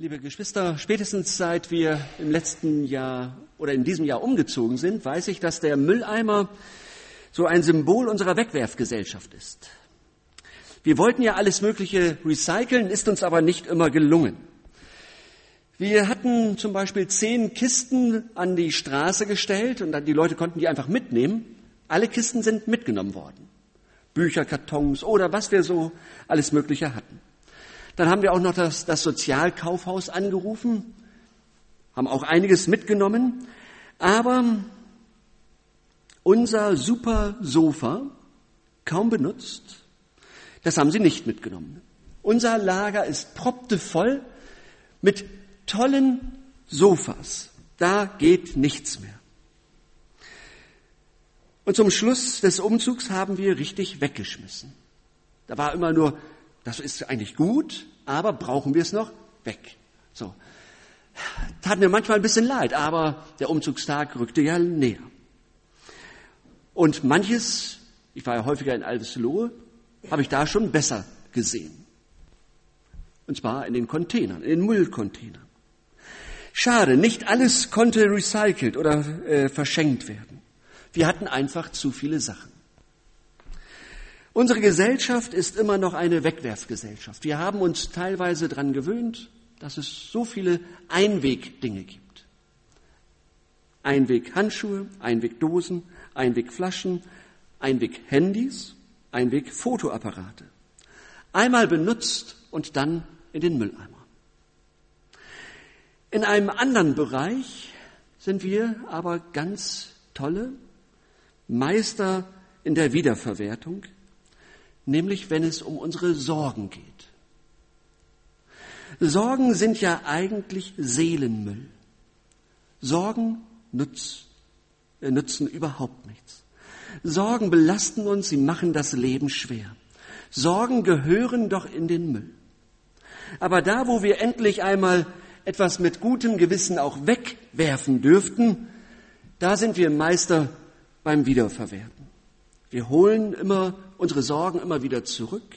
Liebe Geschwister, spätestens seit wir im letzten Jahr oder in diesem Jahr umgezogen sind, weiß ich, dass der Mülleimer so ein Symbol unserer Wegwerfgesellschaft ist. Wir wollten ja alles Mögliche recyceln, ist uns aber nicht immer gelungen. Wir hatten zum Beispiel zehn Kisten an die Straße gestellt und die Leute konnten die einfach mitnehmen. Alle Kisten sind mitgenommen worden. Bücher, Kartons oder was wir so alles Mögliche hatten. Dann haben wir auch noch das, das Sozialkaufhaus angerufen, haben auch einiges mitgenommen. Aber unser super Sofa, kaum benutzt, das haben sie nicht mitgenommen. Unser Lager ist proptevoll mit tollen Sofas. Da geht nichts mehr. Und zum Schluss des Umzugs haben wir richtig weggeschmissen. Da war immer nur das ist eigentlich gut, aber brauchen wir es noch? Weg. So. Tat mir manchmal ein bisschen leid, aber der Umzugstag rückte ja näher. Und manches, ich war ja häufiger in Albeslohe, habe ich da schon besser gesehen. Und zwar in den Containern, in den Müllcontainern. Schade, nicht alles konnte recycelt oder äh, verschenkt werden. Wir hatten einfach zu viele Sachen. Unsere Gesellschaft ist immer noch eine Wegwerfgesellschaft. Wir haben uns teilweise daran gewöhnt, dass es so viele Einwegdinge gibt. Einweghandschuhe, Einwegdosen, Einwegflaschen, Einweghandys, Einwegfotoapparate. Einmal benutzt und dann in den Mülleimer. In einem anderen Bereich sind wir aber ganz tolle Meister in der Wiederverwertung nämlich wenn es um unsere Sorgen geht. Sorgen sind ja eigentlich Seelenmüll. Sorgen nutz, äh, nützen überhaupt nichts. Sorgen belasten uns, sie machen das Leben schwer. Sorgen gehören doch in den Müll. Aber da, wo wir endlich einmal etwas mit gutem Gewissen auch wegwerfen dürften, da sind wir Meister beim Wiederverwerten. Wir holen immer unsere Sorgen immer wieder zurück,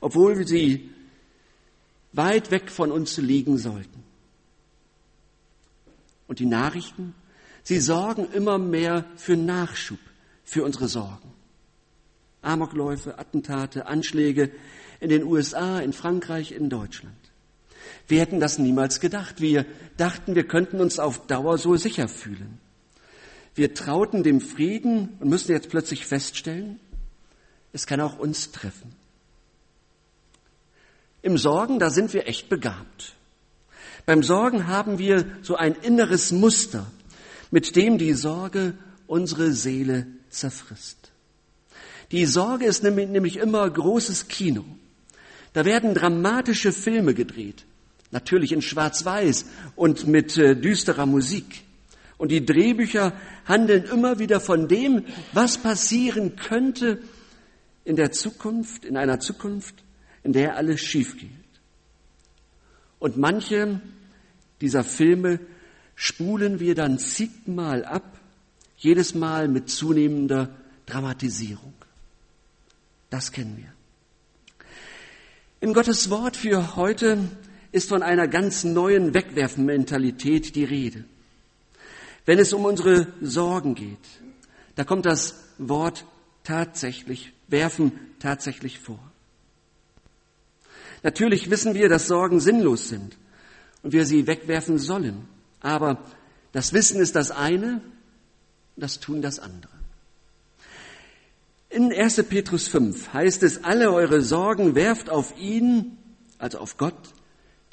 obwohl sie weit weg von uns liegen sollten. Und die Nachrichten, sie sorgen immer mehr für Nachschub, für unsere Sorgen. Amokläufe, Attentate, Anschläge in den USA, in Frankreich, in Deutschland. Wir hätten das niemals gedacht. Wir dachten, wir könnten uns auf Dauer so sicher fühlen. Wir trauten dem Frieden und müssen jetzt plötzlich feststellen, es kann auch uns treffen. Im Sorgen, da sind wir echt begabt. Beim Sorgen haben wir so ein inneres Muster, mit dem die Sorge unsere Seele zerfrisst. Die Sorge ist nämlich immer großes Kino. Da werden dramatische Filme gedreht, natürlich in Schwarz-Weiß und mit äh, düsterer Musik. Und die Drehbücher handeln immer wieder von dem, was passieren könnte, in der Zukunft, in einer Zukunft, in der alles schief geht. Und manche dieser Filme spulen wir dann zigmal ab, jedes Mal mit zunehmender Dramatisierung. Das kennen wir. In Gottes Wort für heute ist von einer ganz neuen Wegwerfmentalität die Rede. Wenn es um unsere Sorgen geht, da kommt das Wort tatsächlich werfen tatsächlich vor. Natürlich wissen wir, dass Sorgen sinnlos sind und wir sie wegwerfen sollen. Aber das Wissen ist das eine, das Tun das andere. In 1. Petrus 5 heißt es, alle eure Sorgen werft auf ihn, also auf Gott,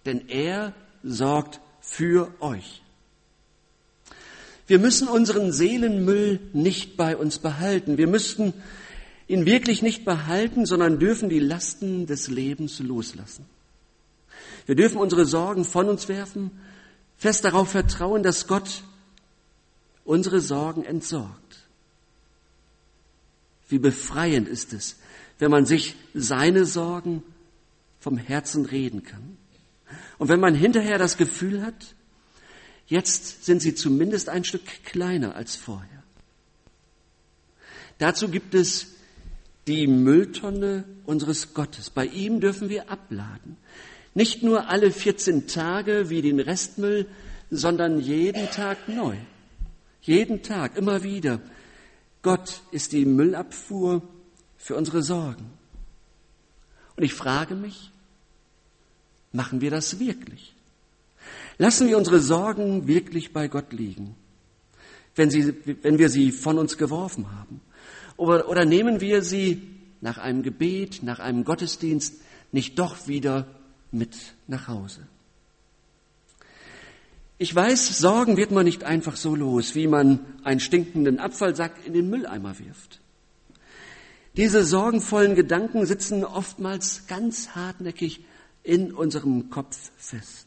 denn er sorgt für euch. Wir müssen unseren Seelenmüll nicht bei uns behalten. Wir müssten ihn wirklich nicht behalten, sondern dürfen die Lasten des Lebens loslassen. Wir dürfen unsere Sorgen von uns werfen, fest darauf vertrauen, dass Gott unsere Sorgen entsorgt. Wie befreiend ist es, wenn man sich seine Sorgen vom Herzen reden kann. Und wenn man hinterher das Gefühl hat, jetzt sind sie zumindest ein Stück kleiner als vorher. Dazu gibt es die Mülltonne unseres Gottes. Bei ihm dürfen wir abladen. Nicht nur alle 14 Tage wie den Restmüll, sondern jeden Tag neu. Jeden Tag, immer wieder. Gott ist die Müllabfuhr für unsere Sorgen. Und ich frage mich, machen wir das wirklich? Lassen wir unsere Sorgen wirklich bei Gott liegen, wenn, sie, wenn wir sie von uns geworfen haben? Oder, oder nehmen wir sie nach einem Gebet, nach einem Gottesdienst nicht doch wieder mit nach Hause? Ich weiß, Sorgen wird man nicht einfach so los, wie man einen stinkenden Abfallsack in den Mülleimer wirft. Diese sorgenvollen Gedanken sitzen oftmals ganz hartnäckig in unserem Kopf fest.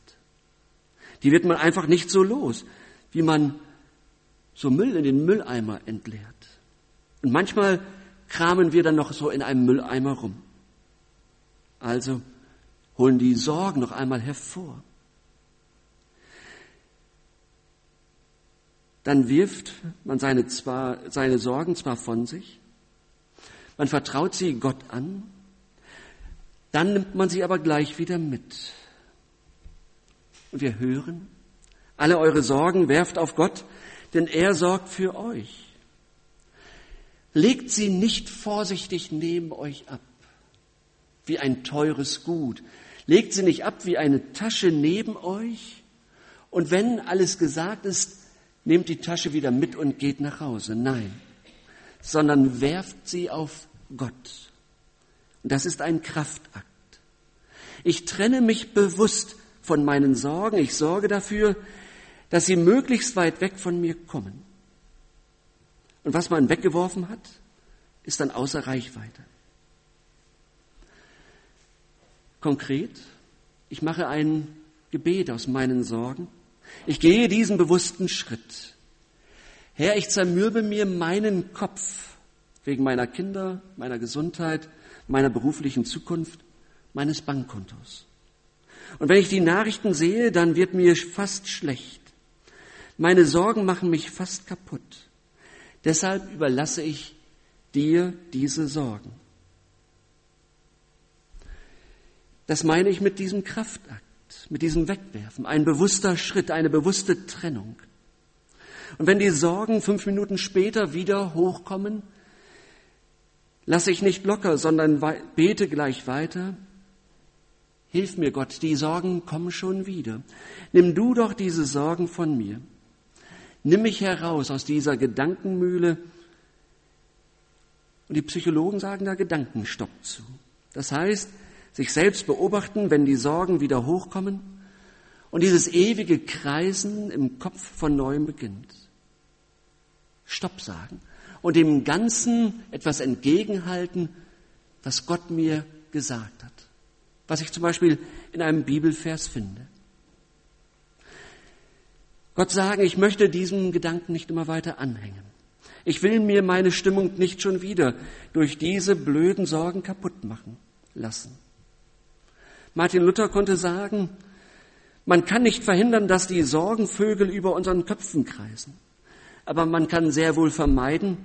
Die wird man einfach nicht so los, wie man so Müll in den Mülleimer entleert. Und manchmal kramen wir dann noch so in einem Mülleimer rum. Also holen die Sorgen noch einmal hervor. Dann wirft man seine, zwar, seine Sorgen zwar von sich, man vertraut sie Gott an, dann nimmt man sie aber gleich wieder mit. Und wir hören, alle eure Sorgen werft auf Gott, denn er sorgt für euch. Legt sie nicht vorsichtig neben euch ab, wie ein teures Gut. Legt sie nicht ab wie eine Tasche neben euch. Und wenn alles gesagt ist, nehmt die Tasche wieder mit und geht nach Hause. Nein, sondern werft sie auf Gott. Und das ist ein Kraftakt. Ich trenne mich bewusst von meinen Sorgen. Ich sorge dafür, dass sie möglichst weit weg von mir kommen. Und was man weggeworfen hat, ist dann außer Reichweite. Konkret, ich mache ein Gebet aus meinen Sorgen. Ich gehe diesen bewussten Schritt. Herr, ich zermürbe mir meinen Kopf wegen meiner Kinder, meiner Gesundheit, meiner beruflichen Zukunft, meines Bankkontos. Und wenn ich die Nachrichten sehe, dann wird mir fast schlecht. Meine Sorgen machen mich fast kaputt. Deshalb überlasse ich dir diese Sorgen. Das meine ich mit diesem Kraftakt, mit diesem Wegwerfen, ein bewusster Schritt, eine bewusste Trennung. Und wenn die Sorgen fünf Minuten später wieder hochkommen, lasse ich nicht locker, sondern bete gleich weiter Hilf mir, Gott, die Sorgen kommen schon wieder. Nimm du doch diese Sorgen von mir. Nimm mich heraus aus dieser Gedankenmühle. Und die Psychologen sagen da Gedankenstopp zu. Das heißt, sich selbst beobachten, wenn die Sorgen wieder hochkommen und dieses ewige Kreisen im Kopf von neuem beginnt. Stopp sagen und dem Ganzen etwas entgegenhalten, was Gott mir gesagt hat was ich zum Beispiel in einem Bibelvers finde. Gott sagen, ich möchte diesem Gedanken nicht immer weiter anhängen. Ich will mir meine Stimmung nicht schon wieder durch diese blöden Sorgen kaputt machen lassen. Martin Luther konnte sagen, man kann nicht verhindern, dass die Sorgenvögel über unseren Köpfen kreisen, aber man kann sehr wohl vermeiden,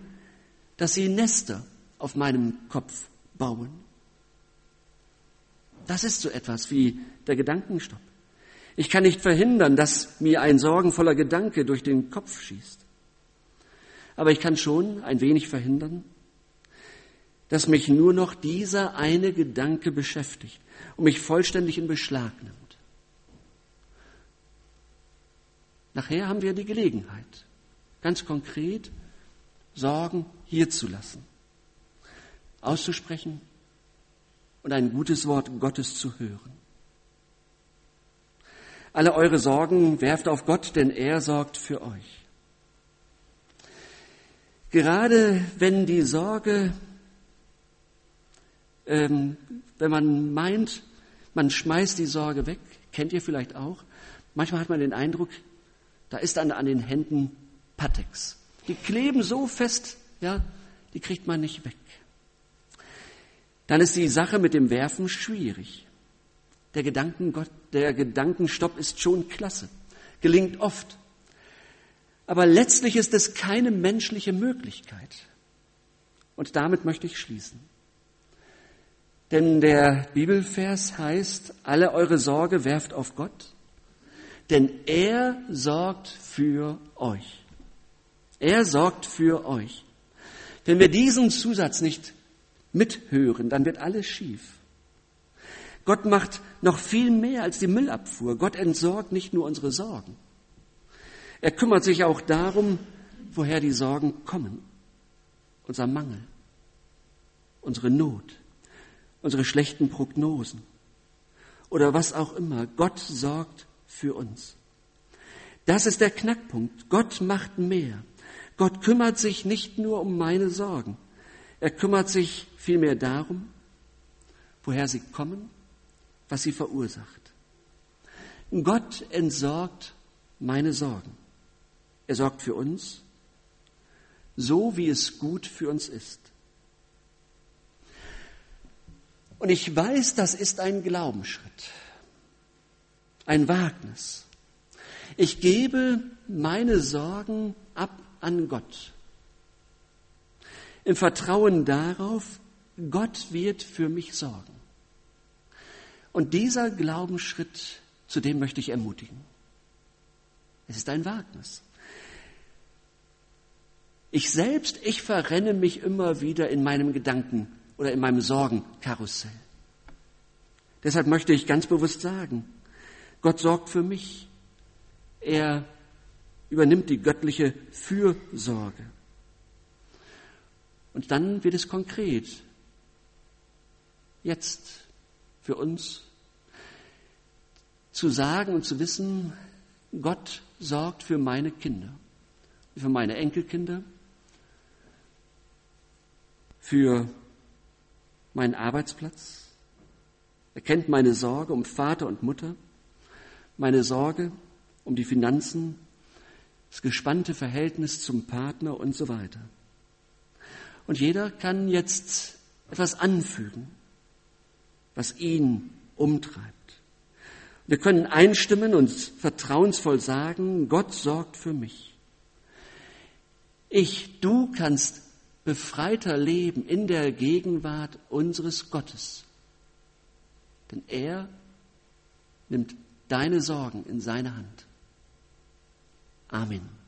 dass sie Nester auf meinem Kopf bauen. Das ist so etwas wie der Gedankenstopp. Ich kann nicht verhindern, dass mir ein sorgenvoller Gedanke durch den Kopf schießt. Aber ich kann schon ein wenig verhindern, dass mich nur noch dieser eine Gedanke beschäftigt und mich vollständig in Beschlag nimmt. Nachher haben wir die Gelegenheit, ganz konkret Sorgen hier zu lassen, auszusprechen, und ein gutes Wort Gottes zu hören. Alle eure Sorgen werft auf Gott, denn er sorgt für euch. Gerade wenn die Sorge, ähm, wenn man meint, man schmeißt die Sorge weg, kennt ihr vielleicht auch, manchmal hat man den Eindruck, da ist an, an den Händen Patex. Die kleben so fest, ja, die kriegt man nicht weg dann ist die Sache mit dem Werfen schwierig. Der, Gedankengott, der Gedankenstopp ist schon klasse, gelingt oft. Aber letztlich ist es keine menschliche Möglichkeit. Und damit möchte ich schließen. Denn der Bibelvers heißt, alle eure Sorge werft auf Gott, denn er sorgt für euch. Er sorgt für euch. Wenn wir diesen Zusatz nicht mithören, dann wird alles schief. Gott macht noch viel mehr als die Müllabfuhr. Gott entsorgt nicht nur unsere Sorgen. Er kümmert sich auch darum, woher die Sorgen kommen. Unser Mangel, unsere Not, unsere schlechten Prognosen oder was auch immer. Gott sorgt für uns. Das ist der Knackpunkt. Gott macht mehr. Gott kümmert sich nicht nur um meine Sorgen. Er kümmert sich vielmehr darum, woher sie kommen, was sie verursacht. Gott entsorgt meine Sorgen. Er sorgt für uns, so wie es gut für uns ist. Und ich weiß, das ist ein Glaubensschritt, ein Wagnis. Ich gebe meine Sorgen ab an Gott. Im Vertrauen darauf, Gott wird für mich sorgen. Und dieser Glaubensschritt, zu dem möchte ich ermutigen. Es ist ein Wagnis. Ich selbst, ich verrenne mich immer wieder in meinem Gedanken oder in meinem Sorgenkarussell. Deshalb möchte ich ganz bewusst sagen, Gott sorgt für mich. Er übernimmt die göttliche Fürsorge. Und dann wird es konkret. Jetzt für uns zu sagen und zu wissen, Gott sorgt für meine Kinder, für meine Enkelkinder, für meinen Arbeitsplatz. Er kennt meine Sorge um Vater und Mutter, meine Sorge um die Finanzen, das gespannte Verhältnis zum Partner und so weiter. Und jeder kann jetzt etwas anfügen, was ihn umtreibt. Wir können einstimmen und vertrauensvoll sagen, Gott sorgt für mich. Ich, du kannst befreiter leben in der Gegenwart unseres Gottes. Denn er nimmt deine Sorgen in seine Hand. Amen.